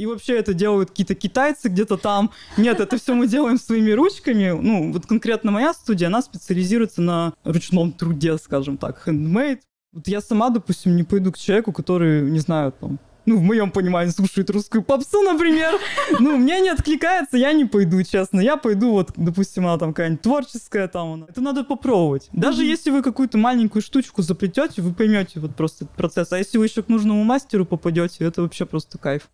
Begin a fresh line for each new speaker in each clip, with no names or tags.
и вообще это делают какие-то китайцы где-то там. Нет, это все мы делаем своими ручками. Ну, вот конкретно моя студия, она специализируется на ручном труде, скажем так, handmade. Вот я сама, допустим, не пойду к человеку, который, не знаю, там, ну, в моем понимании, слушает русскую попсу, например. Ну, мне не откликается, я не пойду, честно. Я пойду, вот, допустим, она там какая-нибудь творческая, там она. Это надо попробовать. Даже если вы какую-то маленькую штучку заплетете, вы поймете вот просто этот процесс. А если вы еще к нужному мастеру попадете, это вообще просто кайф.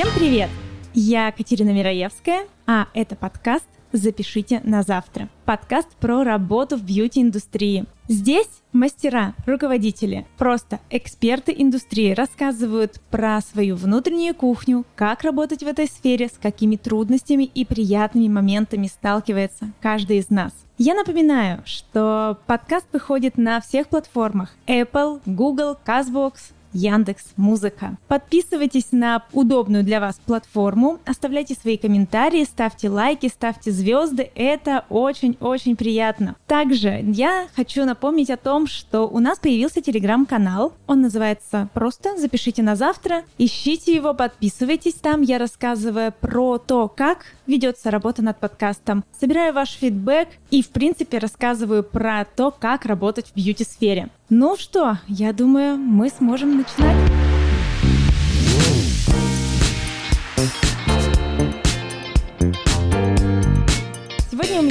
Всем привет! Я Катерина Мираевская, а это подкаст запишите на завтра. Подкаст про работу в бьюти-индустрии. Здесь мастера, руководители, просто эксперты индустрии рассказывают про свою внутреннюю кухню, как работать в этой сфере, с какими трудностями и приятными моментами сталкивается каждый из нас. Я напоминаю, что подкаст выходит на всех платформах Apple, Google, CastBox, Яндекс Музыка. Подписывайтесь на удобную для вас платформу, оставляйте свои комментарии, ставьте лайки, ставьте звезды, это очень-очень приятно. Также я хочу напомнить о том, что у нас появился телеграм-канал, он называется просто «Запишите на завтра», ищите его, подписывайтесь, там я рассказываю про то, как ведется работа над подкастом, собираю ваш фидбэк и, в принципе, рассказываю про то, как работать в бьюти-сфере. Ну что, я думаю, мы сможем начинать.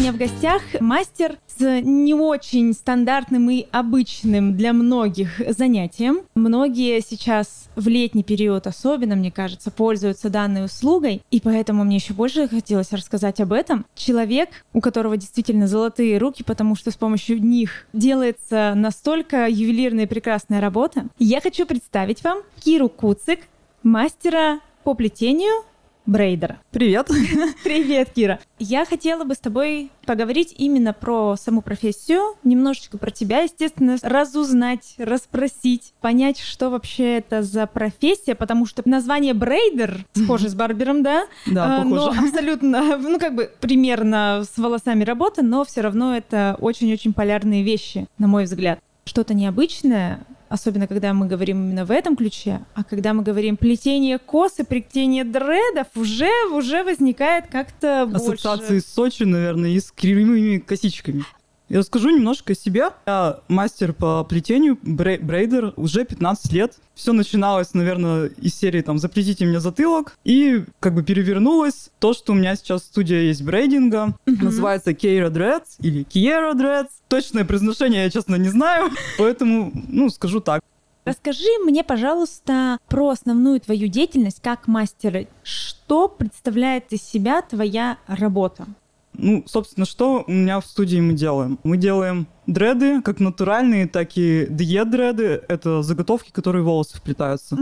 Меня в гостях мастер с не очень стандартным и обычным для многих занятием. Многие сейчас в летний период особенно, мне кажется, пользуются данной услугой, и поэтому мне еще больше хотелось рассказать об этом. Человек, у которого действительно золотые руки, потому что с помощью них делается настолько ювелирная и прекрасная работа. Я хочу представить вам Киру Куцик, мастера по плетению Брейдера.
Привет.
Привет, Кира. Я хотела бы с тобой поговорить именно про саму профессию, немножечко про тебя, естественно, разузнать, расспросить, понять, что вообще это за профессия, потому что название Брейдер схоже с Барбером, да?
Да,
А, Но
похоже.
абсолютно, ну как бы примерно с волосами работа, но все равно это очень-очень полярные вещи, на мой взгляд. Что-то необычное, особенно когда мы говорим именно в этом ключе, а когда мы говорим плетение косы, плетение дредов, уже, уже возникает как-то больше...
Ассоциации с Сочи, наверное, и с кривыми косичками. Я расскажу немножко о себе. Я мастер по плетению, брей- брейдер, уже 15 лет. Все начиналось, наверное, из серии там «Заплетите мне затылок», и как бы перевернулось то, что у меня сейчас студия есть брейдинга. Называется Keira Dreads или Kiera Dreads. Точное произношение я, честно, не знаю, поэтому, ну, скажу так.
Расскажи мне, пожалуйста, про основную твою деятельность как мастера. Что представляет из себя твоя работа?
Ну, собственно, что у меня в студии мы делаем? Мы делаем дреды, как натуральные, так и DE-дреды. Это заготовки, которые в волосы вплетаются.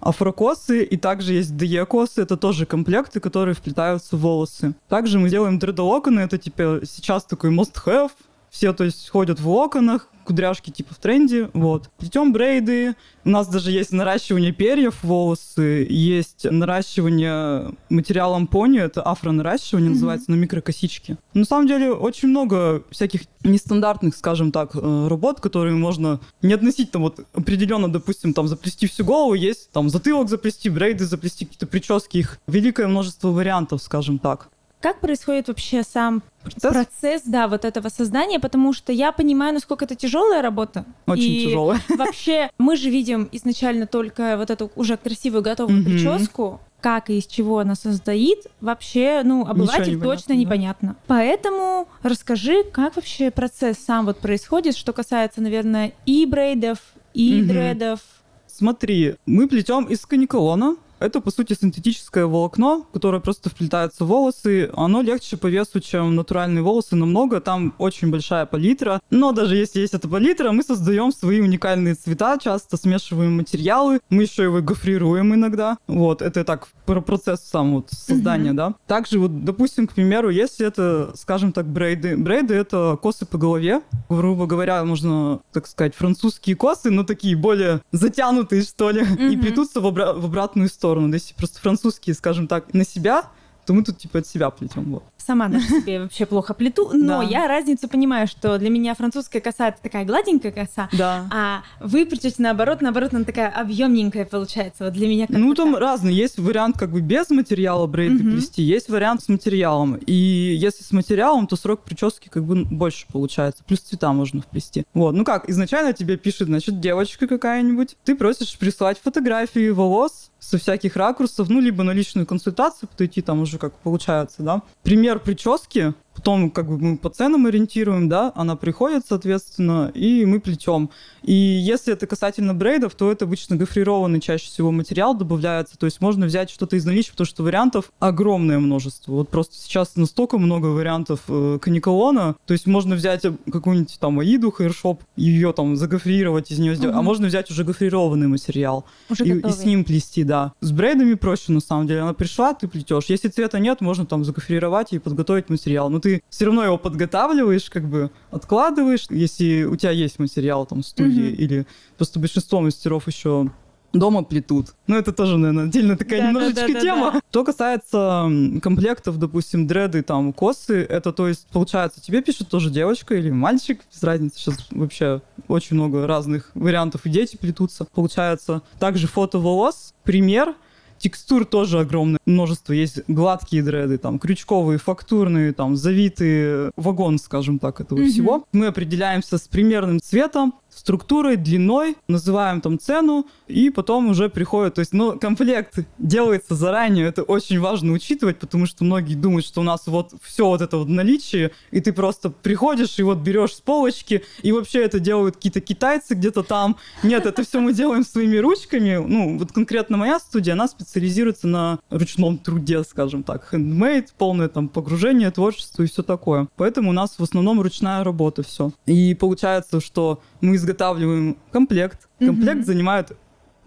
Афрокосы, и также есть DE-косы. Это тоже комплекты, которые вплетаются в волосы. Также мы делаем дредолоконы. Это, типа, сейчас такой must-have. Все, то есть, ходят в локонах, кудряшки типа в тренде, вот. Плетем брейды, у нас даже есть наращивание перьев волосы, есть наращивание материалом пони, это афро-наращивание называется, на микрокосички. На самом деле очень много всяких нестандартных, скажем так, э, работ, которые можно не относить там вот определенно, допустим, там заплести всю голову, есть там затылок заплести, брейды заплести, какие-то прически, их великое множество вариантов, скажем так.
Как происходит вообще сам
Процесс
процесс, да, вот этого создания? Потому что я понимаю, насколько это тяжелая работа.
очень
И
тяжелое.
Вообще, мы же видим изначально только вот эту уже красивую готовую
Мгм.
прическу, как и из чего она создает, вообще, ну, обыватель
непонятно,
точно
да.
непонятно. Поэтому расскажи, как вообще процесс сам вот происходит, что касается, наверное, и брейдов, и
Мгм.
дредов.
Смотри, мы плетем из каниколона. Это, по сути, синтетическое волокно, которое просто вплетается в волосы. Оно легче по весу, чем натуральные волосы намного. Там очень большая палитра. Но даже если есть эта палитра, мы создаем свои уникальные цвета, часто смешиваем материалы. Мы еще его гофрируем иногда. Вот, это так про процесс сам вот создания, да. Также вот, допустим, к примеру, если это, скажем так, брейды. Брейды — это косы по голове. Грубо говоря, можно, так сказать, французские косы, но такие более затянутые, что ли, и
Мгм.
плетутся в, обра- в обратную сторону. Если просто французские, скажем так, на себя, то мы тут типа от себя плетем. Вот.
Сама даже себе вообще плохо плету, но я разницу понимаю, что для меня французская коса это такая гладенькая коса,
да.
а вы плетете наоборот, наоборот, она такая объемненькая получается. Вот для меня как
Ну, там так. разные. Есть вариант как бы без материала брейды угу. плести, есть вариант с материалом. И если с материалом, то срок прически как бы больше получается. Плюс цвета можно вплести. Вот. Ну как, изначально тебе пишет, значит, девочка какая-нибудь. Ты просишь прислать фотографии волос, со всяких ракурсов, ну, либо на личную консультацию подойти, там уже как получается, да. Пример прически, потом как бы мы по ценам ориентируем, да, она приходит, соответственно, и мы плетем. И если это касательно брейдов, то это обычно гофрированный чаще всего материал добавляется, то есть можно взять что-то из наличия, потому что вариантов огромное множество. Вот просто сейчас настолько много вариантов э, каниколона, то есть можно взять какую-нибудь там Аиду, хейршоп, ее там загофрировать из нее сделать, угу. а можно взять уже гофрированный материал
уже
и, и с ним плести, да. С брейдами проще, на самом деле. Она пришла, ты плетешь. Если цвета нет, можно там загофрировать и подготовить материал. Но ты все равно его подготавливаешь, как бы откладываешь, если у тебя есть материал там в студии, mm-hmm. или просто большинство мастеров еще дома плетут. Ну, это тоже, наверное, отдельно такая да, немножечко да, да, тема. Да, да. Что касается комплектов, допустим, дреды, там, косы, это, то есть, получается, тебе пишет тоже девочка или мальчик, без разницы, сейчас вообще очень много разных вариантов, и дети плетутся, получается. Также фото волос, пример — Текстур тоже огромное множество. Есть гладкие дреды, там, крючковые, фактурные, там, завитые, вагон, скажем так, этого mm-hmm. всего. Мы определяемся с примерным цветом, структурой, длиной, называем там цену, и потом уже приходит, то есть, ну, комплект делается заранее, это очень важно учитывать, потому что многие думают, что у нас вот все вот это вот наличие, и ты просто приходишь и вот берешь с полочки, и вообще это делают какие-то китайцы где-то там. Нет, это все мы делаем своими ручками. Ну, вот конкретно моя студия, она специализируется на ручном труде, скажем так, handmade, полное там погружение, творчество и все такое. Поэтому у нас в основном ручная работа все. И получается, что мы изготавливаем комплект. Комплект mm-hmm. занимает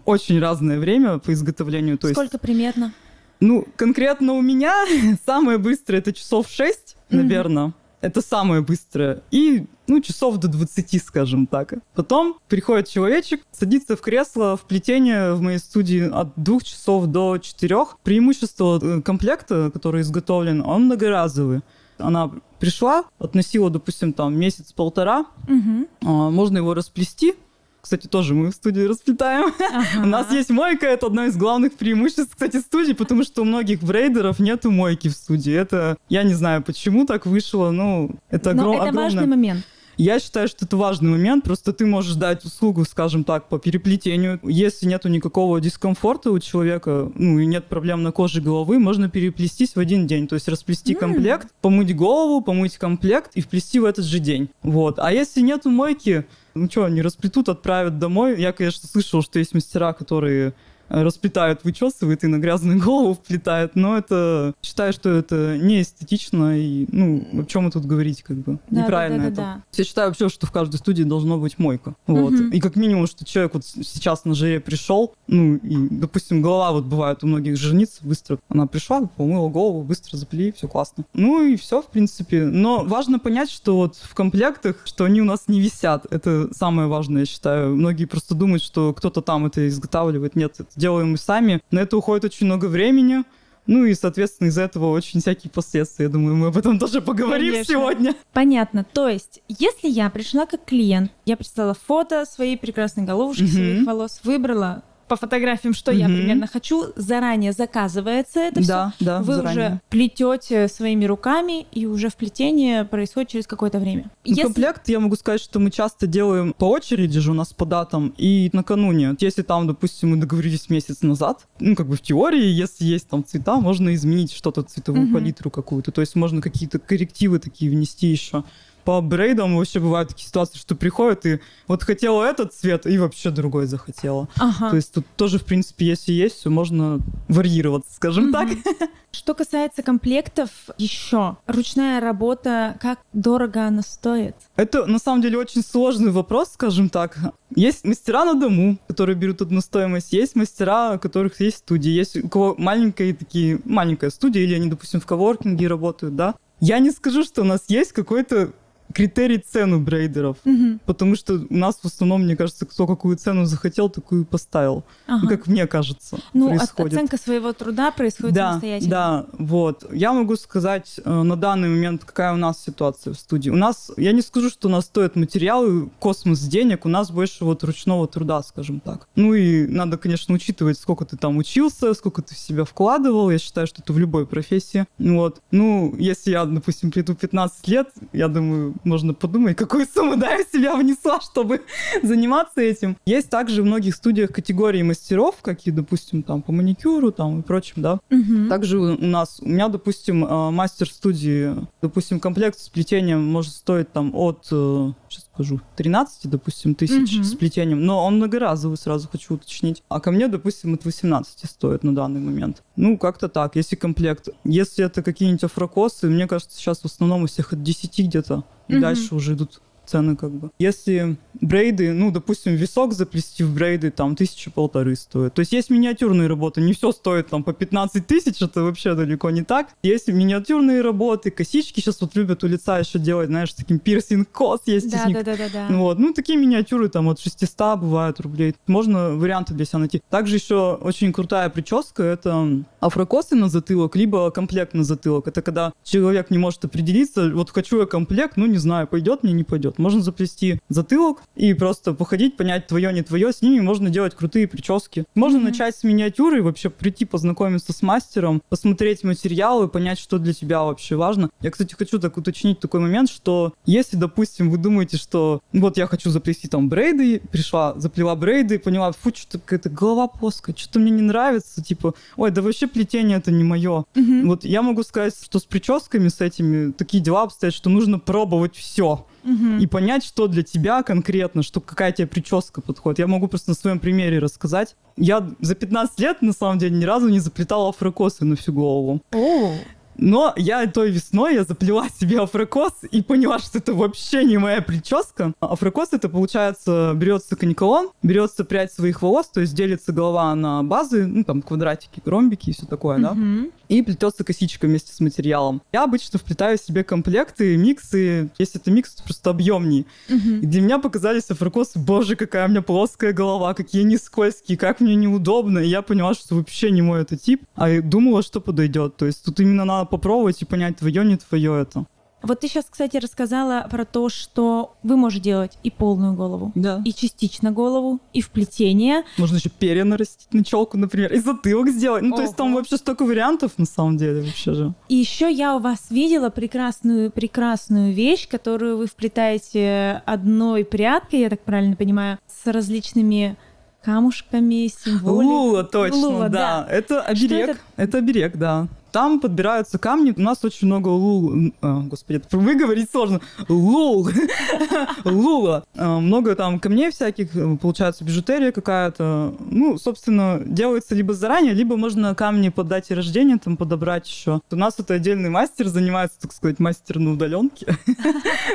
очень разное время по изготовлению.
То Сколько есть, примерно?
Ну, конкретно у меня самое быстрое это часов 6, mm-hmm. наверное. Это самое быстрое. И, ну, часов до 20, скажем так. Потом приходит человечек, садится в кресло, в плетение в моей студии от двух часов до четырех. Преимущество э, комплекта, который изготовлен, он многоразовый. Она пришла, относила, допустим, там месяц-полтора, угу. а, можно его расплести, кстати, тоже мы в студии расплетаем. Ага. У нас есть мойка, это одно из главных преимуществ, кстати, студии, потому что у многих брейдеров нету мойки в студии. Это, я не знаю, почему так вышло, ну, это, огром...
Это огромное... важный момент.
Я считаю, что это важный момент, просто ты можешь дать услугу, скажем так, по переплетению. Если нету никакого дискомфорта у человека, ну и нет проблем на коже головы, можно переплестись в один день. То есть расплести mm. комплект, помыть голову, помыть комплект и вплести в этот же день. Вот. А если нету мойки, ну что, они расплетут, отправят домой. Я, конечно, слышал, что есть мастера, которые расплетают, вычесывают и на грязную голову вплетают, но это считаю, что это не эстетично и ну о чем мы тут говорить как бы да, неправильно да, да, это. Да, да. Я считаю вообще, что в каждой студии должно быть мойка, вот угу. и как минимум, что человек вот сейчас на жаре пришел, ну и допустим голова вот бывает у многих жениц быстро, она пришла, помыла голову, быстро заплели, все классно, ну и все в принципе, но важно понять, что вот в комплектах, что они у нас не висят, это самое важное, я считаю. Многие просто думают, что кто-то там это изготавливает, нет, это делаем мы сами. На это уходит очень много времени. Ну и, соответственно, из-за этого очень всякие последствия. Я думаю, мы об этом тоже поговорим Конечно. сегодня.
Понятно. То есть, если я пришла как клиент, я прислала фото своей прекрасной головушки, угу. своих волос, выбрала по фотографиям, что mm-hmm. я примерно хочу, заранее заказывается это
да,
все.
Да,
Вы
заранее.
уже плетете своими руками, и уже вплетение происходит через какое-то время.
Если... Комплект, я могу сказать, что мы часто делаем по очереди же у нас по датам и накануне. Если там, допустим, мы договорились месяц назад, ну, как бы в теории, если есть там цвета, можно изменить что-то, цветовую mm-hmm. палитру какую-то. То есть можно какие-то коррективы такие внести еще по брейдам вообще бывают такие ситуации, что приходят и вот хотела этот цвет и вообще другой захотела. Ага. То есть тут тоже, в принципе, если есть, все можно варьироваться, скажем mm-hmm. так.
Что касается комплектов, еще ручная работа, как дорого она стоит?
Это на самом деле очень сложный вопрос, скажем так. Есть мастера на дому, которые берут одну стоимость, есть мастера, у которых есть студии, есть у кого маленькая такие, маленькая студия, или они, допустим, в коворкинге работают, да. Я не скажу, что у нас есть какой-то критерий цену брейдеров.
Мгм.
Потому что у нас в основном, мне кажется, кто какую цену захотел, такую и поставил. Ну,
Ага.
как мне кажется,
Ну,
происходит.
оценка своего труда происходит
да,
самостоятельно.
да, вот. Я могу сказать э, на данный момент, какая у нас ситуация в студии. У нас, я не скажу, что у нас стоят материалы космос денег, у нас больше вот ручного труда, скажем так. Ну и надо, конечно, учитывать, сколько ты там учился, сколько ты в себя вкладывал. Я считаю, что это в любой профессии. Вот. Ну, если я, допустим, приду 15 лет, я думаю, можно подумать, какую сумму да, я себя внесла, чтобы заниматься этим. Есть также в многих студиях категории мастеров, какие, допустим, там по маникюру там и прочим, да.
Мгм.
Также у нас, у меня, допустим, э, мастер студии, допустим, комплект с плетением может стоить там от, э, сейчас скажу, 13, допустим, тысяч
Мгм.
с плетением, но он многоразовый, сразу хочу уточнить. А ко мне, допустим, от 18 стоит на данный момент. Ну, как-то так, если комплект. Если это какие-нибудь афрокосы, мне кажется, сейчас в основном у всех от 10 где-то, и
Мгм.
дальше уже идут цены как бы. Если брейды, ну, допустим, висок заплести в брейды, там, тысячи полторы стоит. То есть есть миниатюрные работы, не все стоит там по 15 тысяч, это вообще далеко не так. Есть миниатюрные работы, косички сейчас вот любят у лица еще делать, знаешь, таким пирсинг кос есть
Да, да, да, да, да.
Вот. Ну, такие миниатюры там от 600 бывают рублей. Можно варианты для себя найти. Также еще очень крутая прическа — это афрокосы на затылок, либо комплект на затылок. Это когда человек не может определиться, вот хочу я комплект, ну, не знаю, пойдет мне, не пойдет. Можно заплести затылок и просто походить, понять, твое, не твое. С ними можно делать крутые прически. Можно
Мгм.
начать с миниатюры, вообще прийти познакомиться с мастером, посмотреть материалы, понять, что для тебя вообще важно. Я, кстати, хочу так уточнить такой момент, что если, допустим, вы думаете, что вот я хочу заплести там брейды, пришла, заплела брейды, поняла, фу, что-то какая-то голова плоская, что-то мне не нравится, типа, ой, да вообще плетение это не мое.
Мгм.
Вот я могу сказать, что с прическами, с этими, такие дела обстоят, что нужно пробовать все
Мгм.
и понять, что для тебя конкретно, что какая тебе прическа подходит. Я могу просто на своем примере рассказать. Я за 15 лет, на самом деле, ни разу не заплетала афрокосы на всю голову.
О,
Но я той весной я заплела себе афрокос и поняла, что это вообще не моя прическа. Афрокос это получается берется канекалон, берется прядь своих волос, то есть делится голова на базы, ну там квадратики, ромбики и все такое, да,
мгм.
и плетется косичка вместе с материалом. Я обычно вплетаю себе комплекты, миксы, если это микс, то просто объемней. И
Мгм.
для меня показались афрокосы, боже, какая у меня плоская голова, какие они скользкие, как мне неудобно. И я поняла, что вообще не мой это тип, а и думала, что подойдет. То есть тут именно надо попробовать и понять, твое, не твое это.
Вот ты сейчас, кстати, рассказала про то, что вы можете делать и полную голову,
Да.
и частично голову, и вплетение.
Можно еще перья нарастить на челку, например, и затылок сделать. Ну, то есть там
Ого.
вообще столько вариантов, на самом деле, вообще же.
И еще я у вас видела прекрасную, прекрасную вещь, которую вы вплетаете одной прядкой, я так правильно понимаю, с различными камушками, символикой.
Лула, точно,
Лула,
да.
да.
Это оберег.
это?
это? оберег, да. Там подбираются камни. У нас очень много лул... а, господи, это выговорить сложно. Лул. Лула. А, Много там камней всяких. э, Получается бижутерия какая-то. Ну, собственно, делается либо заранее, либо можно камни по дате рождения там подобрать еще. У нас это отдельный мастер занимается, так сказать, мастер на удаленке.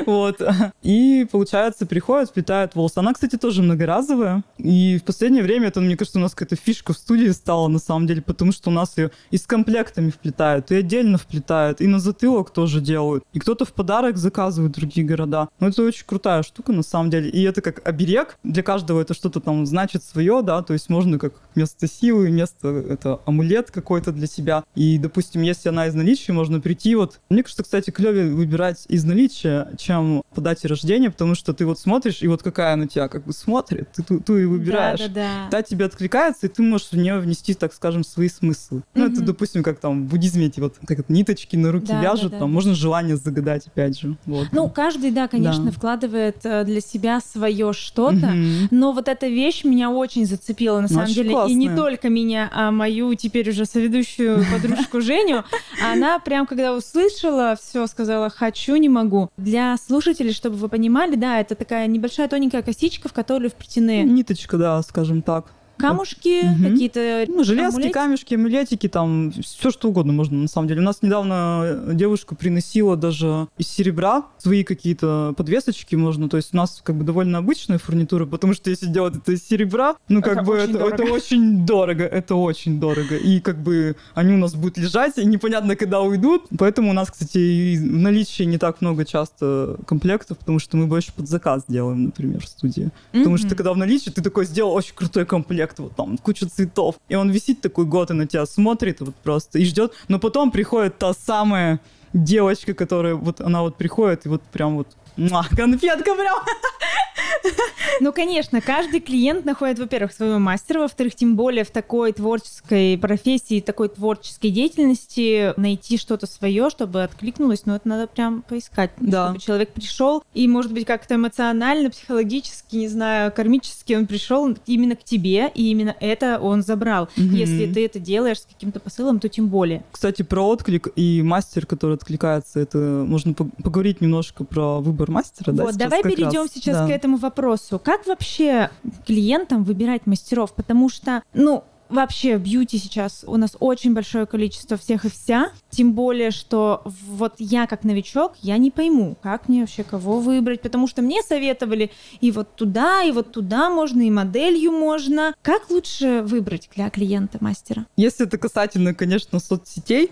Вот. И, получается, приходят, сплетают волосы. Она, кстати, тоже многоразовая. И в последнее время это, мне кажется, у нас какая-то фишка в студии стала, на самом деле, потому что у нас ее и с комплектами вплетают, и отдельно вплетают, и на затылок тоже делают. И кто-то в подарок заказывает другие города. Ну, это очень крутая штука, на самом деле. И это как оберег. Для каждого это что-то там значит свое, да, то есть можно как место силы, место, это амулет какой-то для себя. И, допустим, если она из наличия, можно прийти вот... Мне кажется, кстати, клевее выбирать из наличия, чем по дате рождения, потому что ты вот смотришь, и вот какая она тебя как бы смотрит, ты ту, ту и выбираешь.
Да, да, да.
Та тебе откликается, и ты можешь в нее внести, так скажем, свои смыслы. Ну, это, допустим, как там в буддизме эти вот как это, ниточки на руки
Да,
вяжут,
да, да.
там можно желание загадать, опять же. Вот.
Ну, каждый, да, конечно,
Да.
вкладывает э, для себя свое что-то.
Мгм.
Но вот эта вещь меня очень зацепила, на самом
Очень
деле. И не
классная.
только меня, а мою теперь уже соведущую подружку Женю. Она прям, когда услышала, все сказала, хочу, не могу. Для слушателей, чтобы вы понимали, да, это такая небольшая тоненькая косичка, в которую вплетены
Ниточка, да, скажем так.
Камушки, угу. какие-то
ну, железки, амулетики? камешки, амулетики, там все что угодно можно на самом деле. У нас недавно девушка приносила даже из серебра свои какие-то подвесочки можно, то есть у нас как бы довольно обычная фурнитура, потому что если делать это из серебра, ну как это бы это, это очень дорого, это очень дорого, и как бы они у нас будут лежать, и непонятно когда уйдут, поэтому у нас, кстати, в наличии не так много часто комплектов, потому что мы больше под заказ делаем, например, в студии. Mm-hmm. Потому что когда в наличии ты такой сделал очень крутой комплект, вот там куча цветов, и он висит такой год и на тебя смотрит вот просто и ждет, но потом приходит та самая девочка, которая вот она вот приходит и вот прям вот Муа, конфетка прям.
Ну, конечно, каждый клиент находит, во-первых, своего мастера, во-вторых, тем более в такой творческой профессии, такой творческой деятельности найти что-то свое, чтобы откликнулось, ну, это надо прям поискать, да. чтобы человек пришел и, может быть, как-то эмоционально, психологически, не знаю, кармически он пришел именно к тебе, и именно это он забрал. Mm-hmm. Если ты это делаешь с каким-то посылом, то тем более.
Кстати, про отклик и мастер, который откликается, это можно поговорить немножко про выбор мастера,
да? Вот, давай перейдем раз. сейчас да. к этому вопросу. Как вообще клиентам выбирать мастеров? Потому что, ну, вообще бьюти сейчас у нас очень большое количество всех и вся. Тем более, что вот я как новичок, я не пойму, как мне вообще кого выбрать, потому что мне советовали и вот туда, и вот туда можно, и моделью можно. Как лучше выбрать для клиента мастера?
Если это касательно, конечно, соцсетей,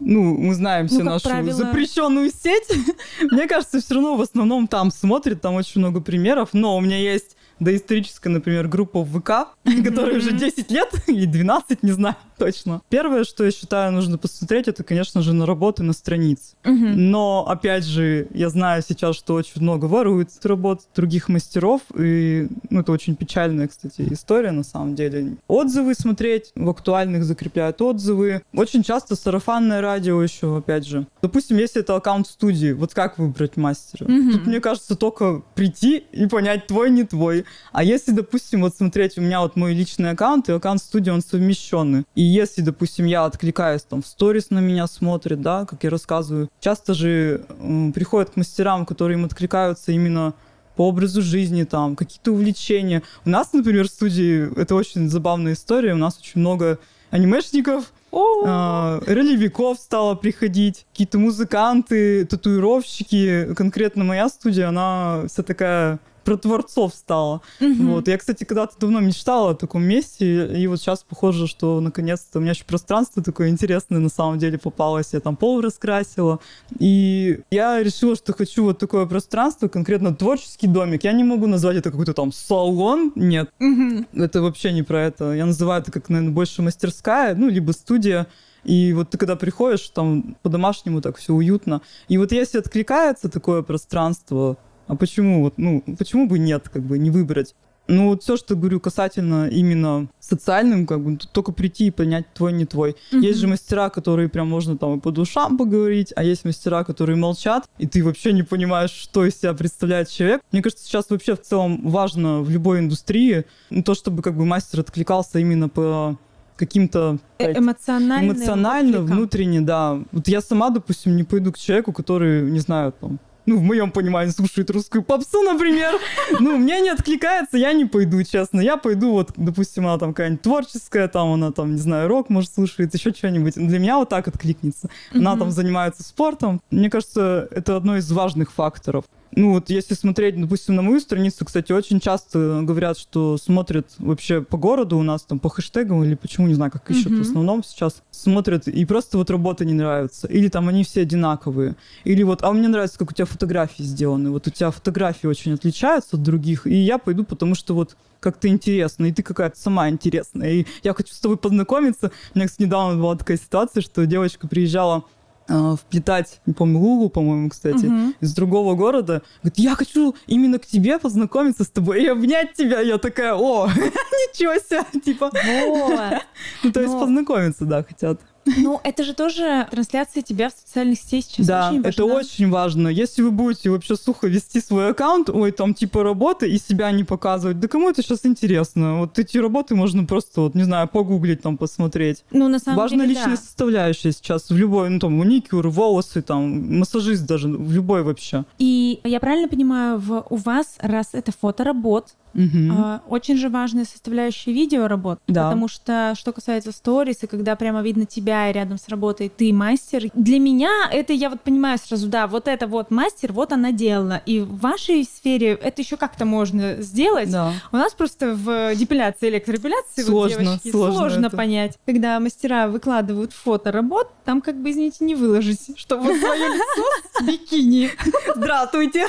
ну, мы знаем ну, все нашу правило... запрещенную сеть. Мне кажется, все равно в основном там смотрят, там очень много примеров, но у меня есть доисторическая, например, группа в ВК, которая уже 10 лет или 12, не знаю точно. Первое, что я считаю, нужно посмотреть, это, конечно же, на работы на странице. Но, опять же, я знаю сейчас, что очень много воруют работ других мастеров, и ну, это очень печальная, кстати, история на самом деле. Отзывы смотреть, в актуальных закрепляют отзывы. Очень часто сарафанное радио еще, опять же. Допустим, если это аккаунт студии, вот как выбрать мастера? Тут, мне кажется, только прийти и понять, твой, не твой. А если, допустим, вот смотреть, у меня вот мой личный аккаунт и аккаунт студии, он совмещенный. И если, допустим, я откликаюсь, там, в сторис на меня смотрит, да, как я рассказываю, часто же э, приходят к мастерам, которые им откликаются именно по образу жизни, там, какие-то увлечения. У нас, например, в студии, это очень забавная история, у нас очень много анимешников, а, ролевиков стало приходить, какие-то музыканты, татуировщики. Конкретно моя студия, она вся такая про творцов стало. Угу. Вот. Я, кстати, когда-то давно мечтала о таком месте, и вот сейчас похоже, что наконец-то у меня еще пространство такое интересное на самом деле попалось. Я там пол раскрасила. И я решила, что хочу вот такое пространство, конкретно творческий домик. Я не могу назвать это какой-то там салон. Нет. Угу. Это вообще не про это. Я называю это как, наверное, больше мастерская, ну, либо студия. И вот ты когда приходишь, там по-домашнему так все уютно. И вот если откликается такое пространство, а почему вот, ну, почему бы нет, как бы не выбрать? Ну, вот все, что говорю касательно именно социальным, как бы, только прийти и понять, твой, не твой. Mm-hmm. Есть же мастера, которые прям можно там и по душам поговорить, а есть мастера, которые молчат, и ты вообще не понимаешь, что из себя представляет человек. Мне кажется, сейчас вообще в целом важно в любой индустрии ну, то, чтобы как бы мастер откликался именно по каким-то
э эмоционально,
эмоционально внутренне, да. Вот я сама, допустим, не пойду к человеку, который, не знаю, там, ну, в моем понимании, слушает русскую попсу, например, ну, мне не откликается, я не пойду, честно. Я пойду, вот, допустим, она там какая-нибудь творческая, там она там, не знаю, рок, может, слушает, еще что-нибудь. Для меня вот так откликнется. Она там занимается спортом. Мне кажется, это одно из важных факторов. Ну вот если смотреть, допустим, на мою страницу, кстати, очень часто говорят, что смотрят вообще по городу у нас там по хэштегам или почему, не знаю, как ищут mm-hmm. в основном сейчас. Смотрят и просто вот работа не нравится. Или там они все одинаковые. Или вот, а мне нравится, как у тебя фотографии сделаны. Вот у тебя фотографии очень отличаются от других. И я пойду, потому что вот как-то интересно, и ты какая-то сама интересная. И я хочу с тобой познакомиться. У меня, кстати, недавно была такая ситуация, что девочка приезжала Э, вплетать, не помню, Лулу, по-моему, кстати, uh-huh. из другого города. Говорит, я хочу именно к тебе познакомиться с тобой и обнять тебя. Я такая, о, ничего себе, типа. Ну, то есть познакомиться, да, хотят.
Ну, это же тоже трансляция тебя в социальных сетях сейчас
Да,
очень
это
важна.
очень важно. Если вы будете вообще сухо вести свой аккаунт, ой, там типа работы и себя не показывать, да кому это сейчас интересно? Вот эти работы можно просто, вот, не знаю, погуглить, там, посмотреть.
Ну, на самом
Важна
деле,
личная
да.
составляющая сейчас в любой, ну там, маникюр, волосы, там, массажист даже, в любой вообще.
И я правильно понимаю, в, у вас, раз это фоторабот,
Мгм.
а, очень же важная составляющая видеоработ,
Да.
потому что, что касается сторис, и когда прямо видно тебя и рядом с работой ты мастер, для меня это, я вот понимаю сразу, да, вот это вот мастер, вот она делала, и в вашей сфере это еще как-то можно сделать,
Да.
У нас просто в депиляции, электроэпиляции, вот,
Сложно,
девочки,
сложно
сложно
это.
понять. Когда мастера выкладывают фото работ, там как бы, извините, не выложить, что вот свое лицо с бикини. Здравствуйте.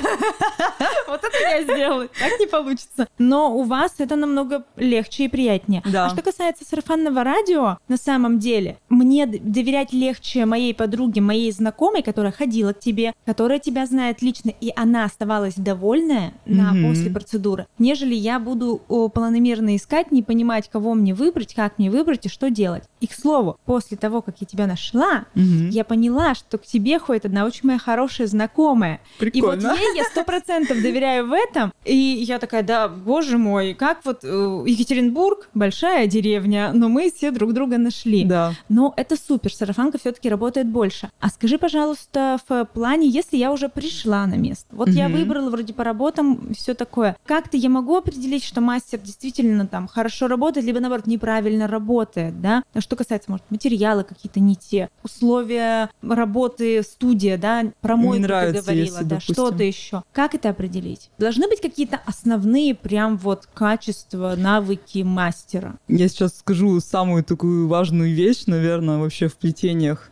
Вот это я сделала. Так не получится. Но у вас это намного легче и приятнее.
Да.
А что касается сарафанного радио, на самом деле, мне д- доверять легче моей подруге, моей знакомой, которая ходила к тебе, которая тебя знает лично, и она оставалась довольная на
Мгм.
после процедуры, нежели я буду планомерно искать, не понимать, кого мне выбрать, как мне выбрать и что делать. И к слову, после того, как я тебя нашла,
Мгм.
я поняла, что к тебе ходит одна очень моя хорошая знакомая. И вот
Прикольно.
ей я сто процентов доверяю в этом. И я такая, да, боже мой, как вот э, Екатеринбург, большая деревня, но мы все друг друга нашли.
Да.
Но это супер, сарафанка все-таки работает больше. А скажи, пожалуйста, в плане, если я уже пришла на место, вот я
Мгм.
выбрала вроде по работам, все такое, как-то я могу определить, что мастер действительно там хорошо работает, либо наоборот неправильно работает, да? А что касается, может, материалы какие-то не те, условия работы студия, да, промойку
Не
ты говорила, да,
допустим.
что-то еще. Как это определить? Должны быть какие-то основные прям вот качества, навыки мастера.
Я сейчас скажу самую такую важную вещь, наверное, вообще в плетениях.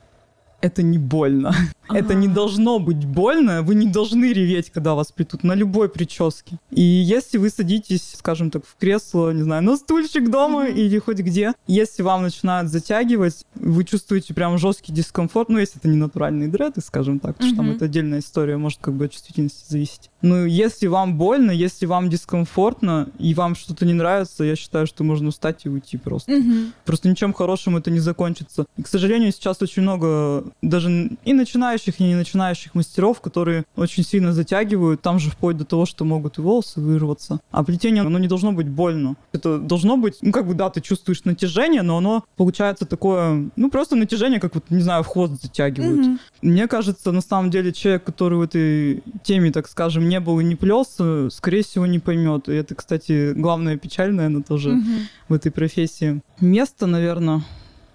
Это не больно. Это не
Ага.
должно быть больно. Вы не должны реветь, когда вас плетут на любой прическе. И если вы садитесь, скажем так, в кресло, не знаю, на стульчик дома
Мгм.
или хоть где, если вам начинают затягивать, вы чувствуете прям жесткий дискомфорт, ну, если это не натуральные дреды, скажем так, потому что там это отдельная история, может как бы от чувствительности зависеть. Но если вам больно, если вам дискомфортно и вам что-то не нравится, я считаю, что можно встать и уйти просто.
Мгм.
Просто ничем хорошим это не закончится. И, к сожалению, сейчас очень много даже и начинающих, и не начинающих мастеров, которые очень сильно затягивают. Там же вплоть до того, что могут и волосы вырваться. А плетение, оно не должно быть больно. Это должно быть, ну, как бы, да, ты чувствуешь натяжение, но оно получается такое, ну, просто натяжение, как вот, не знаю, в хвост затягивают.
Мгм.
Мне кажется, на самом деле, человек, который в этой теме, так скажем, не был и не плелся, скорее всего, не поймет. И это, кстати, главная печаль, наверное, тоже
Мгм.
в этой профессии. Место, наверное.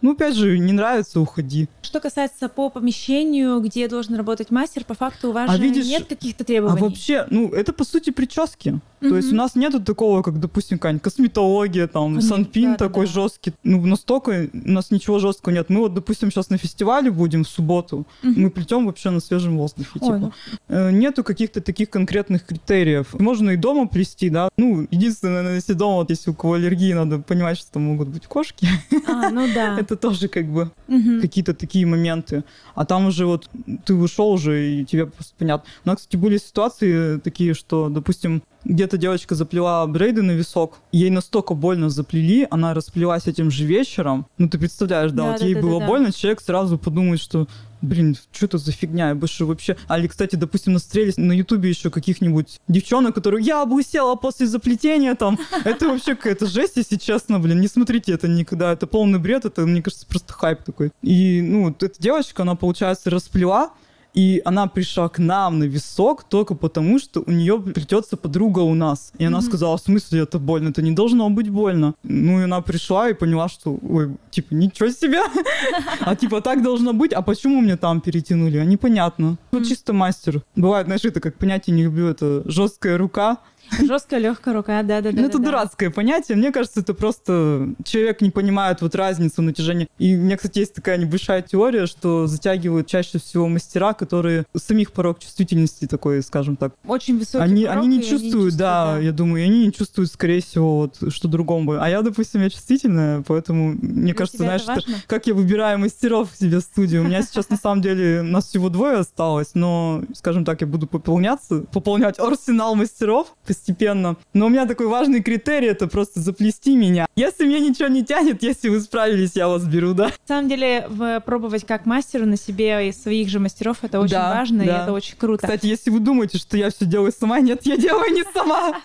Ну, опять же, не нравится, уходи.
Что касается по помещению, где должен работать мастер, по факту у вас
А
же
видишь,
нет каких-то
А
требований.
вообще, ну, это по сути прически. То есть у нас нету такого, как, допустим, какая-нибудь косметология, там,
Конечно,
санпин
да-да-да.
такой жесткий. Ну, настолько у нас ничего жесткого нет. Мы вот, допустим, сейчас на фестивале будем в субботу.
Мгм.
Мы плетем вообще на свежем воздухе.
Ой,
типа.
ну.
Э, Нету каких-то таких конкретных критериев. Можно и дома плести, да. Ну, единственное, если дома, вот если у кого аллергии, надо понимать, что там могут быть кошки.
А, ну да.
Это тоже как бы
Мгм.
какие-то такие моменты. А там уже вот ты ушел уже, и тебе просто понятно. У нас, кстати, были ситуации такие, что, допустим, где-то девочка заплела брейды на висок, ей настолько больно заплели, она расплелась этим же вечером. Ну, ты представляешь, да,
Да,
вот
да,
ей
да,
было
да,
больно, человек сразу подумает, что Блин, что это за фигня? Я больше вообще... Али, кстати, допустим, настрелись на Ютубе еще каких-нибудь девчонок, которые я облысела после заплетения там. Это вообще какая-то жесть, если честно, блин. Не смотрите это никогда. Это полный бред. Это, мне кажется, просто хайп такой. И, ну, вот эта девочка, она, получается, расплела, и она пришла к нам на висок только потому, что у нее плетется подруга у нас. И она
Мгм.
сказала, в смысле это больно? Это не должно быть больно. Ну и она пришла и поняла, что, ой, типа, ничего себе. А типа так должно быть, а почему мне там перетянули? А непонятно. Ну чисто мастер. Бывает, знаешь, это как понятие не люблю, это жесткая рука.
Жесткая, легкая рука, да, да, да.
Ну, это
да, да.
дурацкое понятие. Мне кажется, это просто человек не понимает вот разницу натяжения. И у меня, кстати, есть такая небольшая теория, что затягивают чаще всего мастера, которые самих порог чувствительности такой, скажем так.
Очень высокий
Они,
порог,
они не
и
чувствуют, да, я думаю, и они не чувствуют, скорее всего, вот, что другому бы. А я, допустим, я чувствительная, поэтому мне
Для
кажется, знаешь,
важно?
как я выбираю мастеров себе в студию. У меня сейчас, на самом деле, нас всего двое осталось, но, скажем так, я буду пополняться, пополнять арсенал мастеров. Постепенно. Но у меня такой важный критерий — это просто заплести меня. Если мне ничего не тянет, если вы справились, я вас беру, да.
На самом деле, пробовать как мастеру на себе и своих же мастеров — это очень да, важно, да. и это очень круто.
Кстати, если вы думаете, что я все делаю сама, нет, я делаю не сама.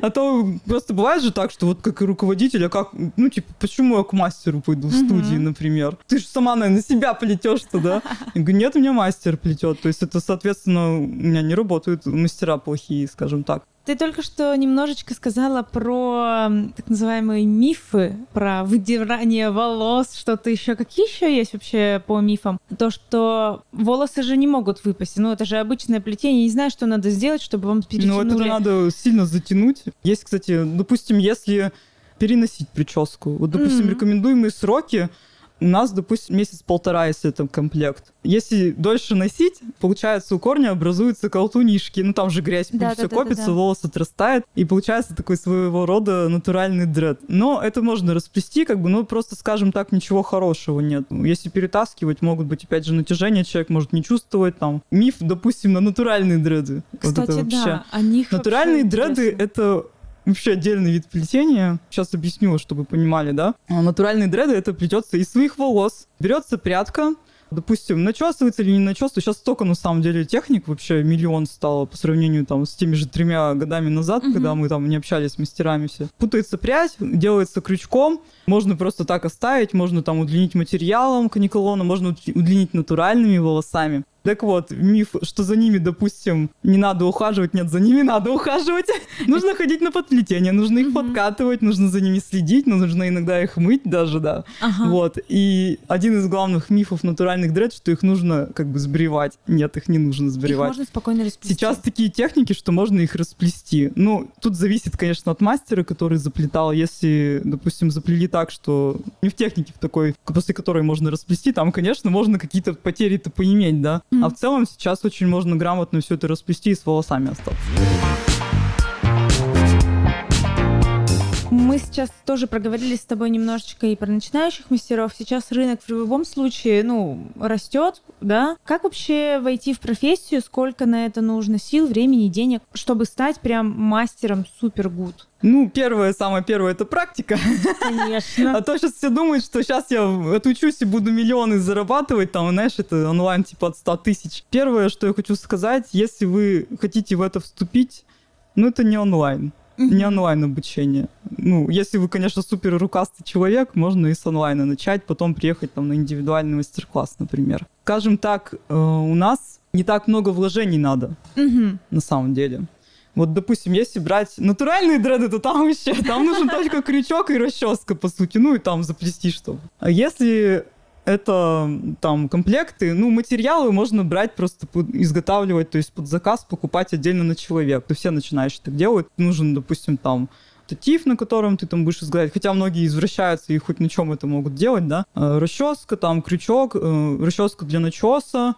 А то просто бывает же так, что вот как руководитель, а как, ну, типа, почему я к мастеру пойду в студии, например? Ты же сама, наверное, себя плетешь-то, да? Я говорю, нет, у меня мастер плетет. То есть это, соответственно, у меня не работают мастера плохие, скажем так.
Ты только что немножечко сказала про так называемые мифы, про выдирание волос, что-то еще. Какие еще есть вообще по мифам? То, что волосы же не могут выпасть. Ну, это же обычное плетение. Не знаю, что надо сделать, чтобы вам перетянули.
Ну, это надо сильно затянуть. Есть, кстати, допустим, если переносить прическу. Вот, допустим, mm-hmm. рекомендуемые сроки у нас, допустим, месяц-полтора, если это комплект. Если дольше носить, получается, у корня образуются колтунишки. Ну, там же грязь, да, все да, копится, да, да. волос отрастает, и получается такой своего рода натуральный дред. Но это можно расплести, как бы, ну, просто, скажем так, ничего хорошего нет. Если перетаскивать, могут быть, опять же, натяжения, человек может не чувствовать там. Миф, допустим, на натуральные дреды.
Кстати,
вот это
вообще. да, о них
Натуральные дреды — это вообще отдельный вид плетения. Сейчас объясню, чтобы вы понимали, да. А натуральные дреды это плетется из своих волос. Берется прядка, допустим, начесывается или не начесывается. Сейчас столько, на самом деле, техник вообще миллион стало по сравнению там с теми же тремя годами назад, угу. когда мы там не общались с мастерами все. Путается прядь, делается крючком, можно просто так оставить, можно там удлинить материалом каниколона, можно удлинить натуральными волосами. Так вот, миф, что за ними, допустим, не надо ухаживать, нет, за ними надо ухаживать. нужно ходить на подплетение, нужно их подкатывать, нужно за ними следить, нужно иногда их мыть даже, да. Вот. И один из главных мифов натуральных дред, что их нужно как бы сбривать. Нет, их не нужно сбривать.
Их можно спокойно расплести.
Сейчас такие техники, что можно их расплести. Ну, тут зависит, конечно, от мастера, который заплетал. Если, допустим, заплели так, что не в технике в такой, после которой можно расплести, там, конечно, можно какие-то потери-то поиметь, да. А в целом сейчас очень можно грамотно все это расплести и с волосами остаться.
Сейчас тоже проговорили с тобой немножечко и про начинающих мастеров. Сейчас рынок в любом случае, ну, растет, да? Как вообще войти в профессию? Сколько на это нужно сил, времени, денег, чтобы стать прям мастером супер гуд?
Ну, первое, самое первое, это практика.
Конечно.
А то сейчас все думают, что сейчас я отучусь и буду миллионы зарабатывать, там, знаешь, это онлайн типа от 100 тысяч. Первое, что я хочу сказать, если вы хотите в это вступить, ну, это не онлайн не онлайн обучение. Ну, если вы, конечно, супер рукастый человек, можно и с онлайна начать, потом приехать там на индивидуальный мастер-класс, например. Скажем так, э, у нас не так много вложений надо, на самом деле. Вот, допустим, если брать натуральные дреды, то там вообще, там нужен только крючок и расческа, по сути, ну и там заплести что А если это там комплекты, ну, материалы можно брать просто под, изготавливать, то есть под заказ покупать отдельно на человека. То все начинающие так делают. Нужен, допустим, там штатив, на котором ты там будешь изготавливать. Хотя многие извращаются и хоть на чем это могут делать, да. Э, расческа, там крючок, э, расческа для начеса,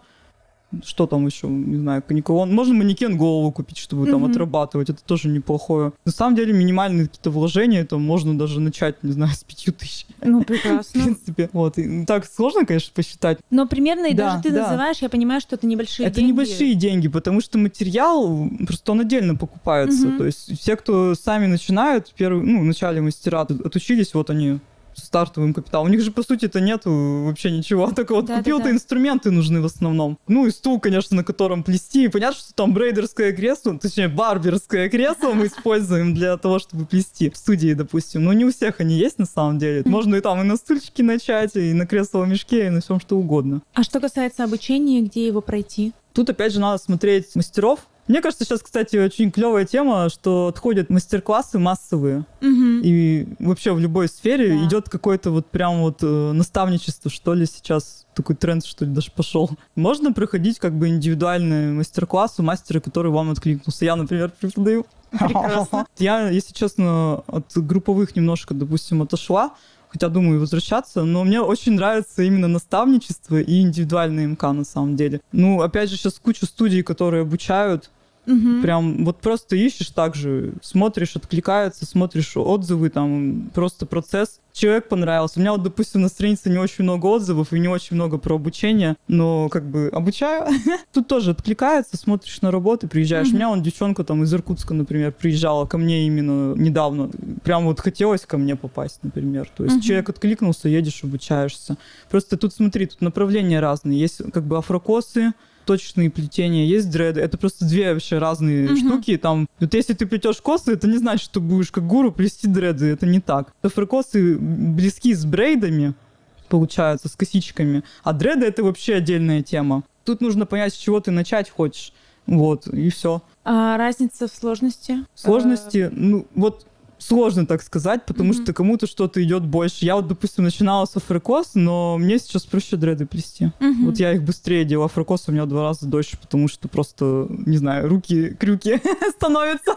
что там еще, не знаю, каникулон. Можно манекен голову купить, чтобы там mm-hmm. отрабатывать, это тоже неплохое. На самом деле минимальные какие-то вложения, это можно даже начать, не знаю, с пяти тысяч.
Ну, прекрасно.
В принципе, вот. И, так сложно, конечно, посчитать.
Но примерно и да, даже ты да. называешь, я понимаю, что это небольшие
это
деньги.
Это небольшие деньги, потому что материал, просто он отдельно покупается. Mm-hmm. То есть все, кто сами начинают, первый, ну, в начале мастера отучились, вот они стартовым капиталом. У них же, по сути, это нету вообще ничего. Только вот да, купил-то да, да. инструменты нужны в основном. Ну и стул, конечно, на котором плести. И понятно, что там брейдерское кресло, точнее, барберское кресло мы используем для того, чтобы плести в студии, допустим. Но не у всех они есть на самом деле. Можно и там и на стульчике начать, и на кресловом мешке, и на всем что угодно.
А что касается обучения, где его пройти?
Тут опять же надо смотреть мастеров, мне кажется, сейчас, кстати, очень клевая тема, что отходят мастер-классы массовые.
Угу.
И вообще в любой сфере да. идет какое-то вот прям вот э, наставничество, что ли, сейчас такой тренд, что ли, даже пошел. Можно проходить как бы индивидуальный мастер-класс у мастера, который вам откликнулся. Я, например, преподаю.
Прекрасно.
Я, если честно, от групповых немножко, допустим, отошла, хотя думаю возвращаться, но мне очень нравится именно наставничество и индивидуальный МК на самом деле. Ну, опять же, сейчас куча студий, которые обучают,
Угу.
Прям вот просто ищешь так же, смотришь, откликается, смотришь отзывы, там просто процесс. Человек понравился. У меня вот, допустим, на странице не очень много отзывов и не очень много про обучение, но как бы обучаю. Тут тоже откликается, смотришь на работы, приезжаешь. У меня вон девчонка там из Иркутска, например, приезжала ко мне именно недавно. Прям вот хотелось ко мне попасть, например. То есть человек откликнулся, едешь, обучаешься. Просто тут смотри, тут направления разные. Есть как бы афрокосы, точечные плетения, есть дреды. Это просто две вообще разные uh-huh. штуки. Там, вот если ты плетешь косы, это не значит, что будешь как гуру плести дреды. Это не так. Афрокосы близки с брейдами, получается, с косичками. А дреды это вообще отдельная тема. Тут нужно понять, с чего ты начать хочешь. Вот, и все.
А разница в сложности?
Сложности, ну, вот сложно так сказать, потому mm-hmm. что кому-то что-то идет больше. Я вот, допустим, начинала с афрокос, но мне сейчас проще дреды плести. Mm-hmm. Вот я их быстрее делаю. Афрокос у меня два раза дольше, потому что просто, не знаю, руки крюки становятся.